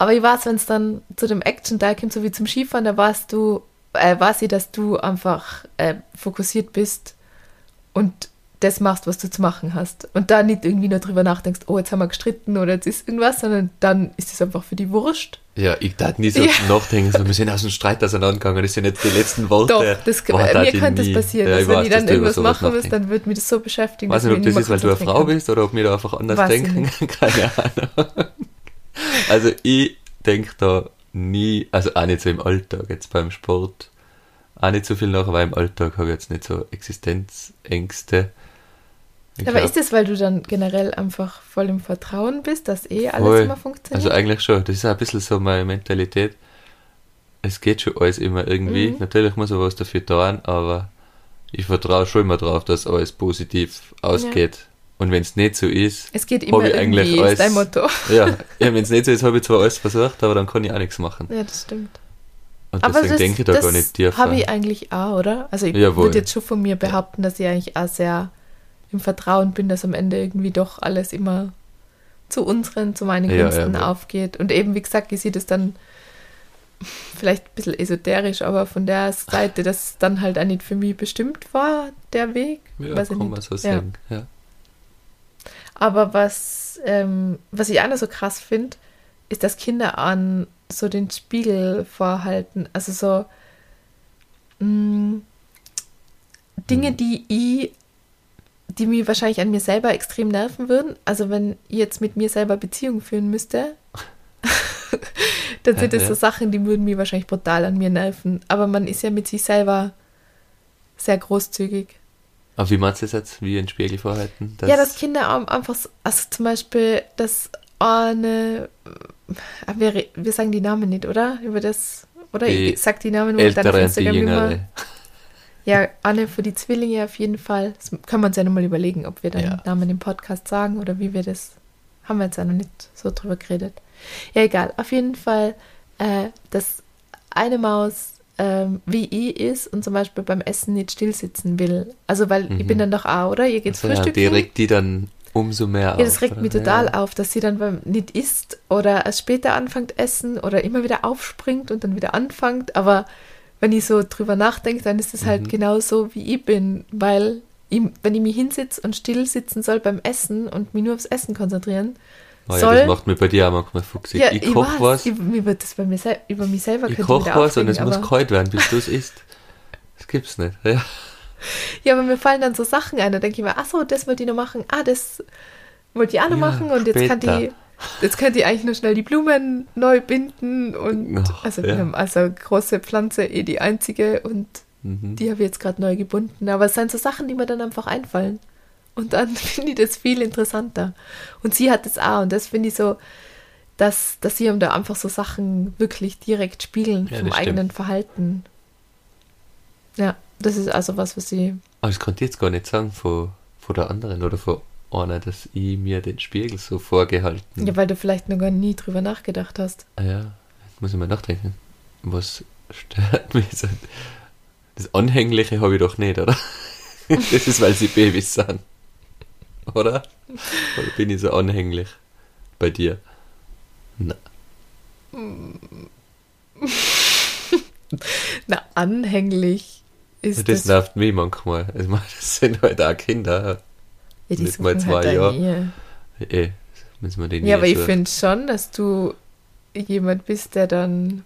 Aber ich weiß, wenn es dann zu dem Action-Teil kommt, so wie zum Skifahren, da warst du, äh, weiß ich, dass du einfach äh, fokussiert bist und das machst, was du zu machen hast. Und da nicht irgendwie nur drüber nachdenkst, oh, jetzt haben wir gestritten oder jetzt ist irgendwas, sondern dann ist es einfach für die Wurscht. Ja, ich darf nie so ja. nachdenken, so, wir sind aus dem Streit auseinandergegangen, das sind jetzt die letzten Worte. Doch, das, oh, mir könnte das passieren, ja, dass wenn ich dann irgendwas machen muss, dann wird mich das so beschäftigen. Weiß nicht, ob das ist, weil du eine Frau bist oder ob wir da einfach anders weiß denken. Keine Ahnung. Also ich denke da nie, also auch nicht so im Alltag, jetzt beim Sport, auch nicht so viel nach, weil im Alltag habe ich jetzt nicht so Existenzängste. Ich aber glaub, ist das, weil du dann generell einfach voll im Vertrauen bist, dass eh alles voll. immer funktioniert? Also eigentlich schon, das ist auch ein bisschen so meine Mentalität. Es geht schon alles immer irgendwie. Mhm. Natürlich muss man was dafür tun, aber ich vertraue schon immer darauf, dass alles positiv ausgeht. Ja. Und wenn es nicht so ist, es geht immer ich eigentlich alles, ist dein Motto. Ja, ja wenn es nicht so ist, habe ich zwar alles versucht, aber dann kann ich auch nichts machen. Ja, das stimmt. Und aber deswegen das, denke ich da gar nicht dir. habe ich eigentlich auch, oder? Also ich Jawohl. würde jetzt schon von mir behaupten, dass ich eigentlich auch sehr im Vertrauen bin, dass am Ende irgendwie doch alles immer zu unseren, zu meinen Gunsten ja, aufgeht. Und eben, wie gesagt, ich sehe das dann vielleicht ein bisschen esoterisch, aber von der Seite, dass dann halt auch nicht für mich bestimmt war, der Weg. Ja, kann man so sagen, ja. Aber was, ähm, was ich auch noch so krass finde, ist, dass Kinder an so den Spiegel vorhalten. Also so mh, mm, Dinge, mhm. die ich, die mir wahrscheinlich an mir selber extrem nerven würden. Also wenn ich jetzt mit mir selber Beziehung führen müsste, dann sind das so Sachen, die würden mir wahrscheinlich brutal an mir nerven. Aber man ist ja mit sich selber sehr großzügig. Aber wie meinst du das jetzt? Wie ein Spiegel vorhalten? ja, dass Kinder einfach, also zum Beispiel, dass eine, äh, wir, wir sagen die Namen nicht, oder? Über das, oder die ich sag die Namen nur dann auf Instagram immer. Ja, Anne für die Zwillinge auf jeden Fall. Das können wir uns ja nochmal überlegen, ob wir dann ja. Namen im Podcast sagen oder wie wir das, haben wir jetzt ja noch nicht so drüber geredet. Ja, egal. Auf jeden Fall, äh, dass eine Maus ähm, wie ich ist und zum Beispiel beim Essen nicht stillsitzen will. Also, weil ich bin Mhm. dann doch auch, oder? Ihr geht Also, ja, Frühstück. die regt die dann umso mehr ja, das auf, regt oder? mich total ja. auf, dass sie dann beim nicht isst oder erst später anfängt essen oder immer wieder aufspringt und dann wieder anfängt. Aber wenn ich so drüber nachdenke, dann ist es halt Mhm. genau so, wie ich bin, weil ich, wenn ich mich hinsitze und still sitzen soll beim Essen und mich nur aufs Essen konzentrieren, Oh, ja, soll das macht mir bei dir auch manchmal fuchsig. ja, ich ich koch weiß, was, Ich, wird das bei mir über mich selber ich könnte koch wieder was und es muss kalt werden, bis du es isst. Das gibt's nicht. Ja. Ja, aber mir fallen dann so Sachen ein, da denke ich mir, ach so, das wollte ich noch machen, ah, das wollte ich auch noch Ja, machen und jetzt kann die, jetzt könnt ihr eigentlich nur schnell die Blumen neu binden und Ach, also, ja. also große Pflanze, eh die einzige und Mhm. die habe ich jetzt gerade neu gebunden, aber es sind so Sachen, die mir dann einfach einfallen und dann finde ich das viel interessanter und sie hat das auch und das finde ich so, dass, dass sie da einfach so Sachen wirklich direkt spiegeln Ja, vom stimmt. eigenen Verhalten. Ja, das ist also was, was sie Aber das konnte ich jetzt gar nicht sagen von, von der anderen oder von einer, dass ich mir den Spiegel so vorgehalten Ja, weil du vielleicht noch gar nie drüber nachgedacht hast. Ah ja, jetzt muss ich mal nachdenken. Was stört mich? Das Anhängliche habe ich doch nicht, oder? das ist, weil sie Babys sind. Oder? Oder bin ich so anhänglich bei dir? Na, Na, anhänglich ist das das. nervt mich manchmal. Ich meine, das sind halt auch Kinder. ja, die nicht mal halt zwei deine Jahre. Ehe. Eh, müssen wir den Ja, aber ich finde schon, dass du jemand bist, der dann.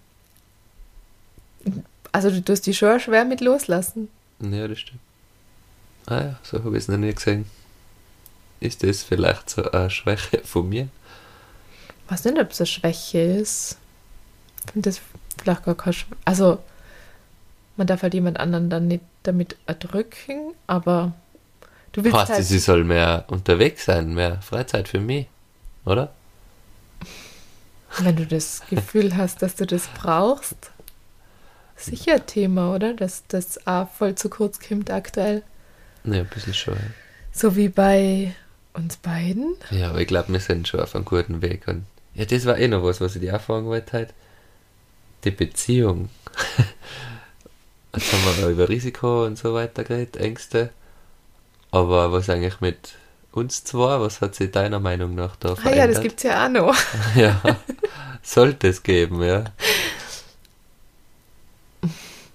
Also, du tust dich schon schwer mit loslassen. Ja, das stimmt. Ah ja, so habe ich es noch nie gesehen. Ist das vielleicht so eine Schwäche von mir? Ich weiß nicht, ob es eine Schwäche ist. Ich finde das vielleicht gar keine Schwäche. Also, man darf halt jemand anderen dann nicht damit erdrücken, aber du willst Heißt, halt. sie soll mehr unterwegs sein, mehr Freizeit für mich, oder? Wenn du das Gefühl hast, dass du das brauchst, sicher ein Thema, oder? Dass das auch voll zu kurz kommt aktuell. Ja, ein bisschen schon. So wie bei uns beiden. Ja, aber ich glaube, wir sind schon auf einem guten Weg. Und ja, das war eh noch was, was ich dir auch fragen wollte heute. Die Beziehung. Jetzt haben wir über Risiko und so weiter geredet, Ängste. Aber was eigentlich mit uns zwei, was hat sich deiner Meinung nach da Ah verändert? ja, das gibt's ja auch noch. Ja, sollte es geben, ja.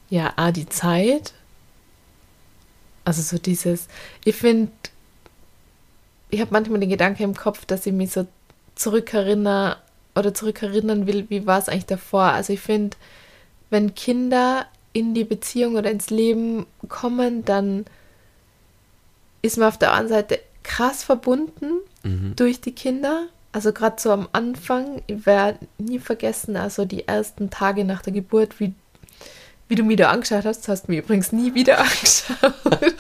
Ja, ah, die Zeit. Also so dieses, ich finde, ich habe manchmal den Gedanken im Kopf, dass ich mich so zurückerinnere oder zurückerinnern will, wie war es eigentlich davor. Also ich finde, wenn Kinder in die Beziehung oder ins Leben kommen, dann ist man auf der einen Seite krass verbunden Mhm. durch die Kinder. Also gerade so am Anfang, ich werde nie vergessen, also die ersten Tage nach der Geburt, wie, wie du mich da angeschaut hast, hast du mich übrigens nie wieder angeschaut.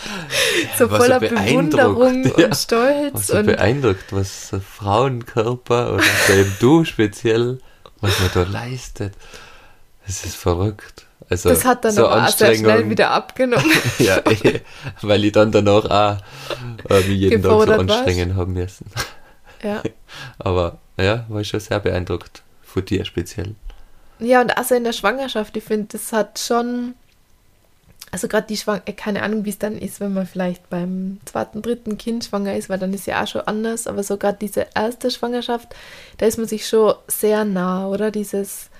so war so voller beeindruckt, Bewunderung ja. und Stolz. Was so und beeindruckt, was so Frauenkörper oder so eben du speziell, was man da leistet. Das ist verrückt. Also das hat dann so aber auch sehr schnell wieder abgenommen. ja, eh, weil ich dann danach auch äh, mich jeden Tag so anstrengen haben müssen. ja. Aber ja, war ich schon sehr beeindruckt von dir speziell. Ja, und also in der Schwangerschaft, ich finde, das hat schon, also gerade die Schwangerschaft, keine Ahnung, wie es dann ist, wenn man vielleicht beim zweiten, dritten Kind schwanger ist, weil dann ist ja auch schon anders, aber so gerade diese erste Schwangerschaft, da ist man sich schon sehr nah, oder? Dieses,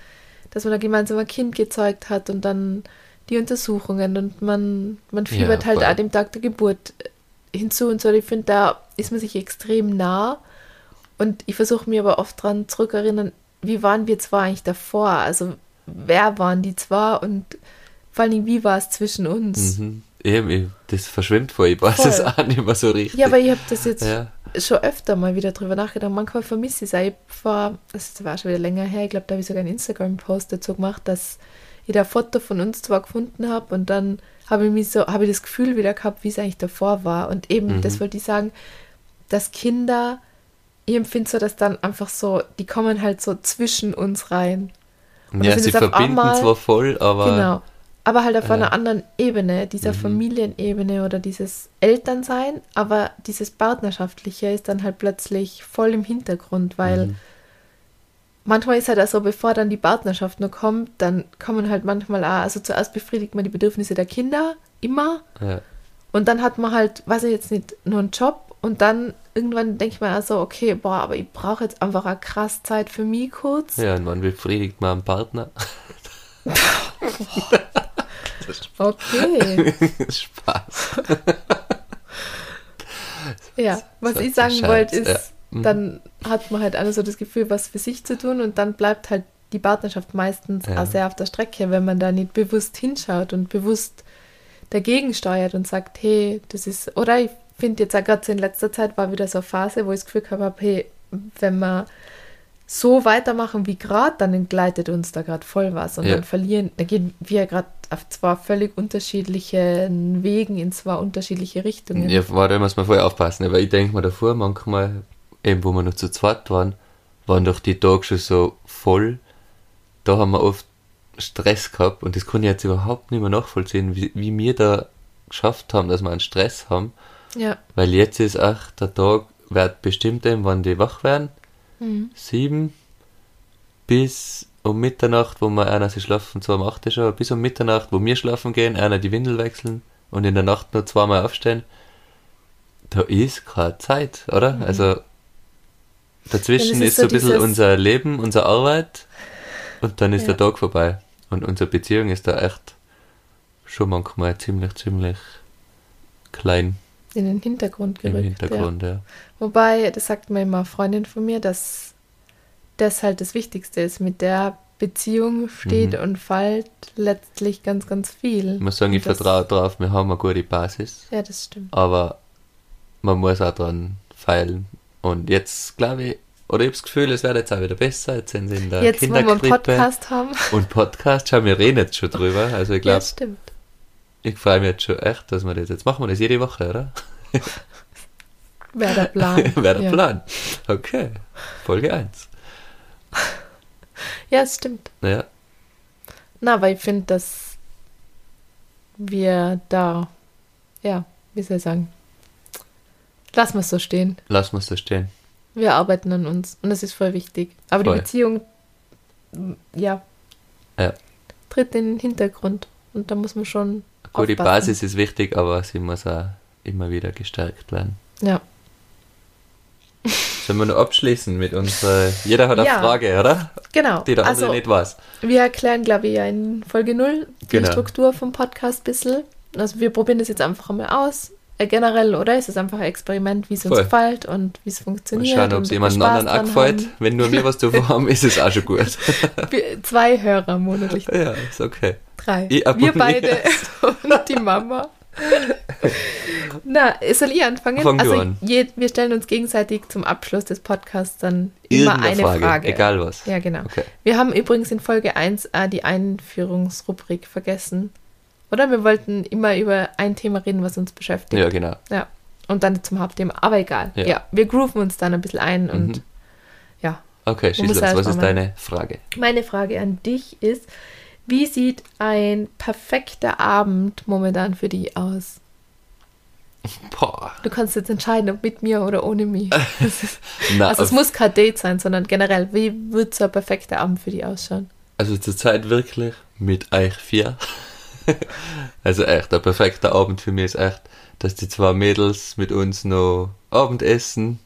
dass man da gemeinsam ein Kind gezeugt hat und dann die Untersuchungen und man, man Ja, fiebert halt voll. auch dem Tag der Geburt hinzu und so. Ich finde, da ist man sich extrem nah. Und ich versuche mir aber oft dran zurückerinnern, wie waren wir zwar eigentlich davor? Also wer waren die zwei und vor Dingen, wie war es zwischen uns? Mhm. Eben, das verschwimmt vor, ich weiß Voll. es auch nicht mehr so richtig. Ja, aber ich habe das jetzt Ja. schon öfter mal wieder drüber nachgedacht. Manchmal vermisse ich es. Ich war, das war schon wieder länger her, ich glaube, da habe ich sogar einen Instagram-Post dazu gemacht, dass ich da ein Foto von uns zwar gefunden habe und dann habe ich mich so, habe ich das Gefühl wieder gehabt, wie es eigentlich davor war. Und eben, Mhm. das wollte ich sagen, dass Kinder, ich empfinde so, dass dann einfach so, die kommen halt so zwischen uns rein. Und ja, sie verbinden einmal- zwar voll, aber Genau. Aber halt auf Ja. einer anderen Ebene, dieser Mhm. Familienebene oder dieses Elternsein, aber dieses Partnerschaftliche ist dann halt plötzlich voll im Hintergrund, weil Mhm. manchmal ist halt auch so, bevor dann die Partnerschaft noch kommt, dann kommen halt manchmal auch, also zuerst befriedigt man die Bedürfnisse der Kinder, immer. Ja. Und dann hat man halt, weiß ich jetzt nicht, nur einen Job und dann irgendwann denke ich mir also, okay, boah, aber ich brauche jetzt einfach eine krass Zeit für mich kurz. ja, und wann befriedigt man einen Partner? Okay. Spaß. Ja, was ich sagen wollte, ist, ja. Mhm. dann hat man halt alle so das Gefühl, was für sich zu tun und dann bleibt halt die Partnerschaft meistens Ja. auch sehr auf der Strecke, wenn man da nicht bewusst hinschaut und bewusst dagegen steuert und sagt, hey, das ist, oder ich finde jetzt auch gerade so in letzter Zeit war wieder so eine Phase, wo ich das Gefühl habe, hey, wenn wir so weitermachen wie gerade, dann entgleitet uns da gerade voll was und Ja. dann verlieren, dann gehen wir gerade auf zwei völlig unterschiedlichen Wegen in zwei unterschiedliche Richtungen. Ja, war da muss man vorher aufpassen, aber ich denke mal davor, manchmal, eben wo wir noch zu zweit waren, waren doch die Tage schon so voll. Da haben wir oft Stress gehabt und das kann ich jetzt überhaupt nicht mehr nachvollziehen, wie, wie wir da geschafft haben, dass wir einen Stress haben. Ja. Weil jetzt ist auch der Tag, wird bestimmt eben, wann die wach werden. Mhm. Sieben bis um Mitternacht, wo wir einer sie schlafen, zwar um 8 Uhr schon, bis um Mitternacht, wo wir schlafen gehen, einer die Windel wechseln und in der Nacht nur zweimal aufstehen. Da ist keine Zeit, oder? Also dazwischen Mhm. Ja, das ist ist so ein bisschen unser Leben, unsere Arbeit und dann ist Ja. der Tag vorbei. Und unsere Beziehung ist da echt schon manchmal ziemlich, ziemlich klein in den Hintergrund im gerückt. Hintergrund, ja. Ja. Wobei, das sagt mir immer eine Freundin von mir, dass das halt das Wichtigste ist. Mit der Beziehung steht Mhm. und fällt letztlich ganz, ganz viel. Ich muss sagen, ich vertraue drauf, wir haben eine gute Basis. Ja, das stimmt. aber man muss auch dran feilen. Und jetzt glaube ich, oder ich habe das Gefühl, es wird jetzt auch wieder besser. Jetzt sind sie in der Jetzt, wo wir einen Kinderkrippe. Podcast haben. Und Podcast schauen wir reden jetzt schon drüber. Also ich Ja, glaube, das stimmt. Ich freue mich jetzt schon echt, dass wir das jetzt machen wir das jede Woche, oder? Wäre der Plan. Wäre der ja. Plan. Okay. Folge 1. Ja, es stimmt. Naja, Na, aber ich finde, dass wir da, ja, wie soll ich sagen, lassen wir es so stehen. lassen wir es so stehen. Wir arbeiten an uns und das ist voll wichtig. Aber Voll. die Beziehung, ja, Ja. tritt in den Hintergrund und da muss man schon. Gut, die aufpassen. Basis ist wichtig, aber sie muss auch immer wieder gestärkt werden. Ja. Sollen wir noch abschließen mit unserer. Jeder hat eine Ja. Frage, oder? Genau. Die der andere also, nicht weiß. wir erklären, glaube ich, ja in Folge 0 die Genau. Struktur vom Podcast ein bisschen. Also, wir probieren das jetzt einfach mal aus. Äh, generell, oder? Es ist einfach ein Experiment, wie es uns gefällt und wie es Mal funktioniert. schauen, ob es wir jemand Spaß anderen auch gefällt. Wenn nur mir was davon haben, ist es auch schon gut. Wir, zwei Hörer monatlich. ja, ist okay. Drei. Ich Wir beide und die Mama. Na, soll ich anfangen? Fang du also an. Je, wir stellen uns gegenseitig zum Abschluss des Podcasts dann immer Irgendeine eine Frage, Frage. egal was. Ja, genau. Okay. Wir haben übrigens in Folge 1 äh, die Einführungsrubrik vergessen. Oder wir wollten immer über ein Thema reden, was uns beschäftigt. Ja, genau. Ja. Und dann zum Hauptthema. Aber egal. Ja. Ja. wir grooven uns dann ein bisschen ein und Mhm. ja. Okay, schieß los. Was ist deine Frage? Meine Frage an dich ist, wie sieht ein perfekter Abend momentan für dich aus? Boah. Du kannst jetzt entscheiden, ob mit mir oder ohne mich. Na, also es muss kein Date sein, sondern generell, wie wird so ein perfekter Abend für dich ausschauen? also zurzeit wirklich mit euch vier. also echt, der perfekte Abend für mich ist echt, dass die zwei Mädels mit uns noch Abendessen,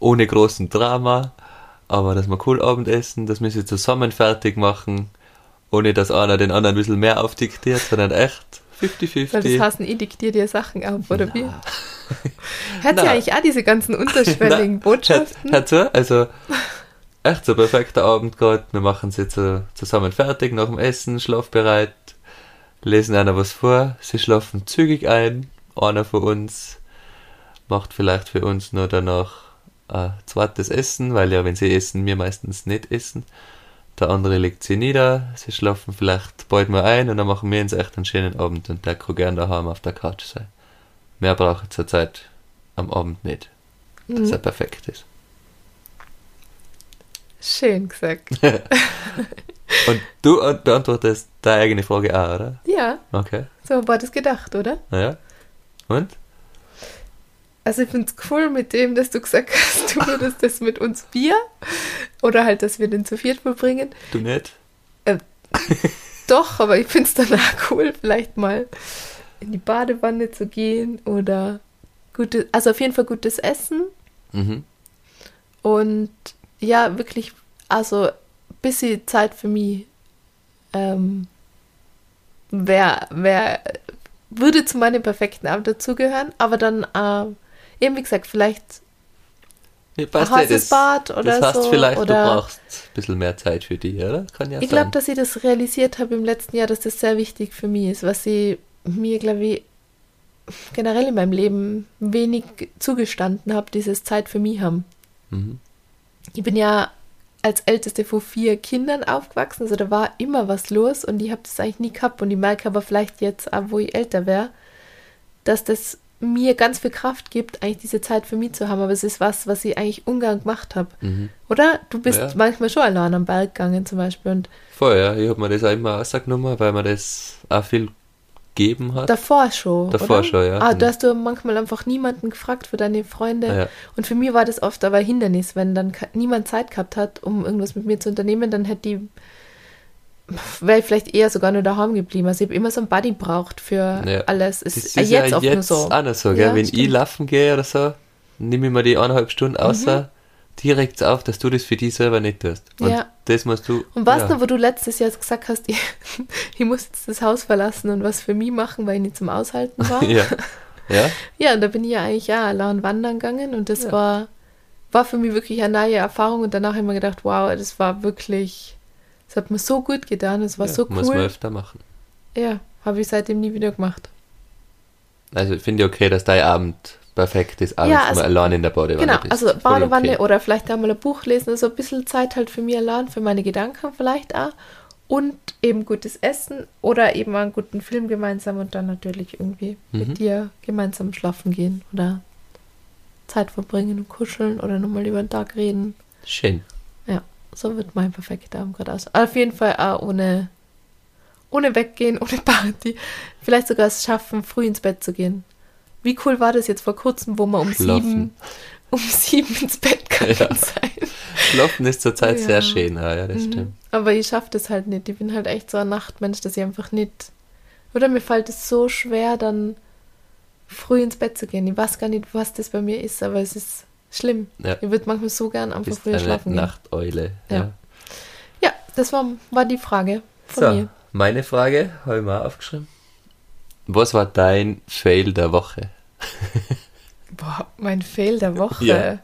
ohne großen Drama, aber dass wir cool Abendessen, dass wir sie zusammen fertig machen, ohne dass einer den anderen ein bisschen mehr aufdiktiert, sondern echt Weil das 50-50. heißen, ich diktiere dir Sachen auf, oder wie? Na. Hört Na. ihr eigentlich auch diese ganzen unterschwelligen Botschaften? Hört zu, also echt so perfekter Abend gerade. Wir machen sie zu, zusammen fertig nach dem Essen, schlafbereit, lesen einer was vor, sie schlafen zügig ein. Einer von uns macht vielleicht für uns nur danach ein zweites Essen, weil ja, wenn sie essen, wir meistens nicht essen. Der andere legt sie nieder, sie schlafen vielleicht bald mal ein und dann machen wir uns echt einen schönen Abend und der kann gern daheim auf der Couch sein. Mehr brauche ich zurzeit am Abend nicht, dass er Mhm. perfekt ist. Schön gesagt. Und du beantwortest deine eigene Frage auch, oder? Ja, Okay. so war das gedacht, oder? Naja. Und? Also ich finde es cool mit dem, dass du gesagt hast, du würdest das mit uns Bier oder halt, dass wir den zu viert verbringen. Du nicht? Äh, doch, aber ich finde es danach cool, vielleicht mal in die Badewanne zu gehen oder gute, also auf jeden Fall gutes Essen Mhm. und ja, wirklich, also bisschen Zeit für mich ähm, wär, wär, würde zu meinem perfekten Abend dazugehören, aber dann, ähm, eben wie gesagt, vielleicht Ja, ein ja, heißes Bad oder das heißt so. vielleicht, oder du brauchst ein bisschen mehr Zeit für dich, oder? Kann ja ich glaube, dass ich das realisiert habe im letzten Jahr, dass das sehr wichtig für mich ist, was ich mir, glaube ich, generell in meinem Leben wenig zugestanden habe, dieses Zeit für mich haben. mhm. Ich bin ja als älteste von vier Kindern aufgewachsen, also da war immer was los und ich habe das eigentlich nie gehabt und ich merke aber vielleicht jetzt, auch wo ich älter wäre, dass das mir ganz viel Kraft gibt, eigentlich diese Zeit für mich zu haben, aber es ist was, was ich eigentlich ungern gemacht habe. Mhm. Oder? Du bist Ja. manchmal schon allein am Berg gegangen zum Beispiel und Voll, ja. Ich habe mir das auch immer rausgenommen, weil mir das auch viel gegeben hat. davor schon. Davor oder? schon, ja, Ah, genau. da hast du manchmal einfach niemanden gefragt für deine Freunde. Ah, ja. Und für mich war das oft aber ein Hindernis, wenn dann niemand Zeit gehabt hat, um irgendwas mit mir zu unternehmen, dann hätte die wäre ich vielleicht eher sogar nur daheim geblieben. Also ich habe immer so einen Buddy braucht für Ja. alles. Das Ist ist jetzt ja oft jetzt nur so. auch noch so, gell? Ja, Wenn ich stimmt. Mhm. laufen gehe oder so, nehme ich mir die eineinhalb Stunden außer, direkt auf, dass du das für dich selber nicht tust. Und Ja. Das musst du. Und weißt ja. du, wo du letztes Jahr gesagt hast, ich, ich muss jetzt das Haus verlassen und was für mich machen, weil ich nicht zum Aushalten war? ja. Ja? Ja, und da bin ich ja eigentlich ja allein wandern gegangen und das Ja. war, war für mich wirklich eine neue Erfahrung und danach habe ich mir gedacht, wow, das war wirklich, es hat mir so gut getan, es war ja, so Muss man cool. öfter machen. Ja, habe ich seitdem nie wieder gemacht. Also ich finde okay, dass dein Abend perfekt ist, abends Ja, mal also- allein in der Badewanne Genau, bist. also Badewanne okay. oder vielleicht einmal ein Buch lesen, also ein bisschen Zeit halt für mich allein, für meine Gedanken vielleicht auch. Und eben gutes Essen oder eben einen guten Film gemeinsam und dann natürlich irgendwie Mhm. mit dir gemeinsam schlafen gehen oder Zeit verbringen und kuscheln oder nochmal über den Tag reden. Schön. Ja, so wird mein perfekter Abend gerade aus. Auf jeden Fall auch ohne, ohne Weggehen, ohne Party. Vielleicht sogar es schaffen, früh ins Bett zu gehen. Wie cool war das jetzt vor kurzem, wo wir um Schlafen. sieben, um sieben ins Bett gegangen Ja. sein? Schlafen ist zurzeit Ja. sehr schön, ah, ja, das Mhm. stimmt. Aber ich schaffe das halt nicht. Ich bin halt echt so ein Nachtmensch, dass ich einfach nicht. Oder mir fällt es so schwer, dann früh ins Bett zu gehen. Ich weiß gar nicht, was das bei mir ist, aber es ist schlimm. Ja. Ich würde manchmal so gern einfach Bist früher eine schlafen. Nachteule. Ja. Ja. Ja, das war, war die Frage von So, mir. meine Frage habe ich auch aufgeschrieben. Was war dein Fail der Woche? Boah, mein Fail der Woche. Ja.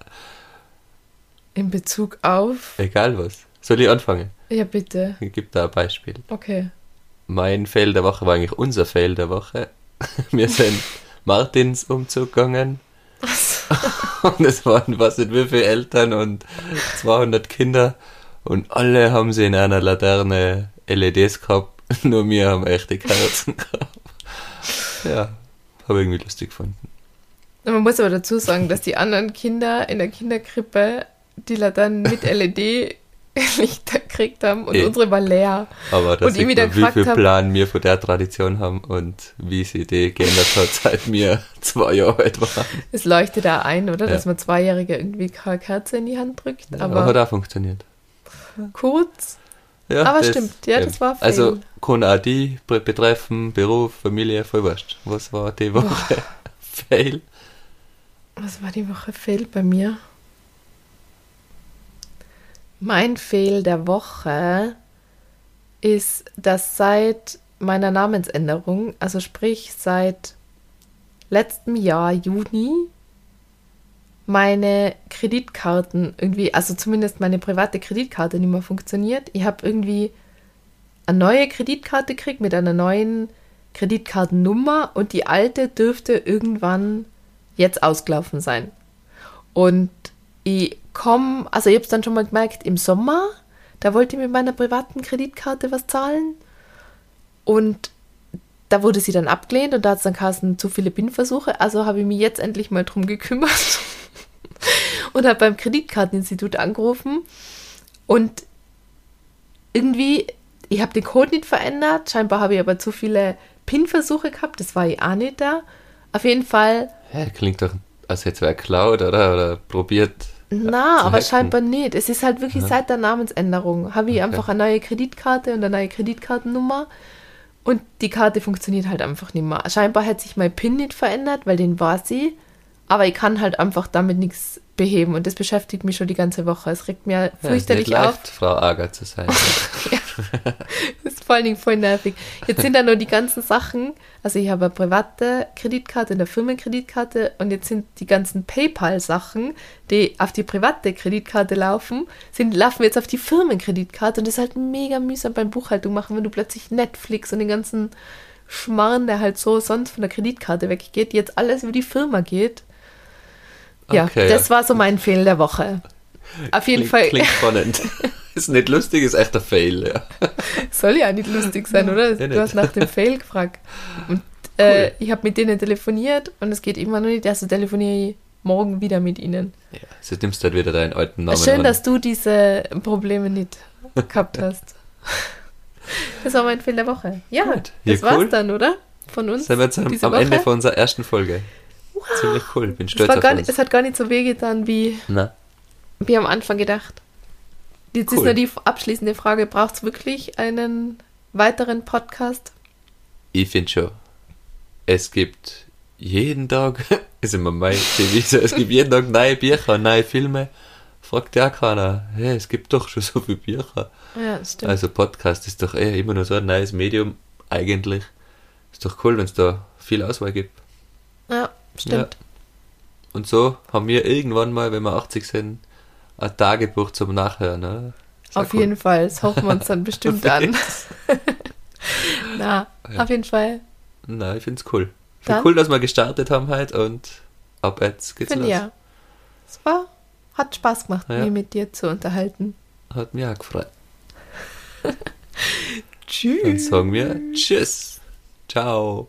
In Bezug auf. Egal was. Soll ich anfangen? Ja, bitte. Ich gebe da ein Beispiel. Okay. Mein Fail der Woche war eigentlich unser Fail der Woche. Wir sind Martins Umzug gegangen. Und es waren was nicht wie viele Eltern und 200 Kinder. Und alle haben sie in einer Laterne LEDs gehabt. Nur wir haben echte Kerzen gehabt. Ja, habe irgendwie lustig gefunden. Man muss aber dazu sagen, dass die anderen Kinder in der Kinderkrippe die Laternen mit LED-Lichter gekriegt haben und Eh. unsere war leer. Aber da Und ich wieder wie viel Plan wir von der Tradition haben und wie sie die geändert hat, seit wir zwei Jahre alt waren. Es leuchtet da ein, oder? Ja. Dass man Zweijährige irgendwie keine Kerze in die Hand drückt. Aber, Aber hat auch funktioniert. kurz. Ja, Aber stimmt, ja, das war Fail. Also kann auch die be- betreffen, Beruf, Familie, voll wurscht. Was war die Woche? Fail? Was war die Woche Fail bei mir? Mein Fail der Woche ist, dass seit meiner Namensänderung, also sprich seit letztem Jahr Juni, meine Kreditkarten irgendwie, also zumindest meine private Kreditkarte nicht mehr funktioniert. Ich habe irgendwie eine neue Kreditkarte gekriegt mit einer neuen Kreditkartennummer und die alte dürfte irgendwann jetzt ausgelaufen sein. Und ich komme, also ich habe es dann schon mal gemerkt, im Sommer, da wollte ich mit meiner privaten Kreditkarte was zahlen. Und da wurde sie dann abgelehnt und da hat es dann geheißen, zu viele PIN-Versuche. Also habe ich mich jetzt endlich mal drum gekümmert und habe beim Kreditkarteninstitut angerufen. Und irgendwie, ich habe den Code nicht verändert. Scheinbar habe ich aber zu viele PIN-Versuche gehabt. Das war ich auch nicht da. Auf jeden Fall Hä, klingt doch also jetzt wer klaut oder, oder probiert. Na, zu aber hacken. scheinbar nicht. Es ist halt wirklich Aha. seit der Namensänderung. Habe ich Okay. einfach eine neue Kreditkarte und eine neue Kreditkartennummer. Und die Karte funktioniert halt einfach nicht mehr. Scheinbar hat sich mein PIN nicht verändert, weil den war sie. Aber ich kann halt einfach damit nichts beheben. Und das beschäftigt mich schon die ganze Woche. Es regt mir Ja, fürchterlich nicht auf. Frau Ager zu sein. Das ist vor allen Dingen voll nervig. Jetzt sind da nur die ganzen Sachen. Also ich habe eine private Kreditkarte, eine Firmenkreditkarte und jetzt sind die ganzen PayPal-Sachen, die auf die private Kreditkarte laufen, sind, laufen jetzt auf die Firmenkreditkarte und das ist halt mega mühsam beim Buchhaltung machen, wenn du plötzlich Netflix und den ganzen Schmarrn, der halt so sonst von der Kreditkarte weggeht, jetzt alles über die Firma geht. Ja, Okay, das ja. war so mein Fail der Woche. Auf jeden klingt, Fall. Klingt spannend. ist nicht lustig, ist echt ein Fail, ja. Soll ja nicht lustig sein, oder? Ja, Du hast nach dem Fail gefragt. Und äh, ich habe mit denen telefoniert und es geht immer noch nicht. Also telefoniere ich morgen wieder mit ihnen. ja. So nimmst du halt wieder deinen alten Namen Schön, an. dass du diese Probleme nicht gehabt hast. Das war mein Fail der Woche. Ja, Gut. Ja, das war's cool. dann, oder? Von uns. Sind wir jetzt am, am. Ende von unserer ersten Folge. Ziemlich cool, bin es, stolz auf uns. nicht, es hat gar nicht so wehgetan, wie Na, wir am Anfang gedacht. Jetzt ist Cool. nur die abschließende Frage: Braucht es wirklich einen weiteren Podcast? ich finde schon, es gibt jeden Tag, ist immer mein so, es gibt jeden Tag neue Bücher, neue Filme. Fragt ja keiner, hey, es gibt doch schon so viele Bücher. Ja, stimmt. Also Podcast ist doch eh immer nur so ein neues Medium eigentlich. Ist doch cool, wenn es da viel Auswahl gibt. ja, stimmt. Und so haben wir irgendwann mal, wenn wir 80 sind, ein Tagebuch zum Nachhören. Ne? Auf cool. jeden Fall, das hoffen wir uns dann bestimmt an. Na, Ja. auf jeden Fall. Nein, ich finde es cool. Ich Dann? finde cool, dass wir gestartet haben heute und ab jetzt geht's Finde los. ja. Es war, hat Spaß gemacht, Ja. mich mit dir zu unterhalten. Hat mich auch gefreut. Tschüss. Dann sagen wir Tschüss. Ciao.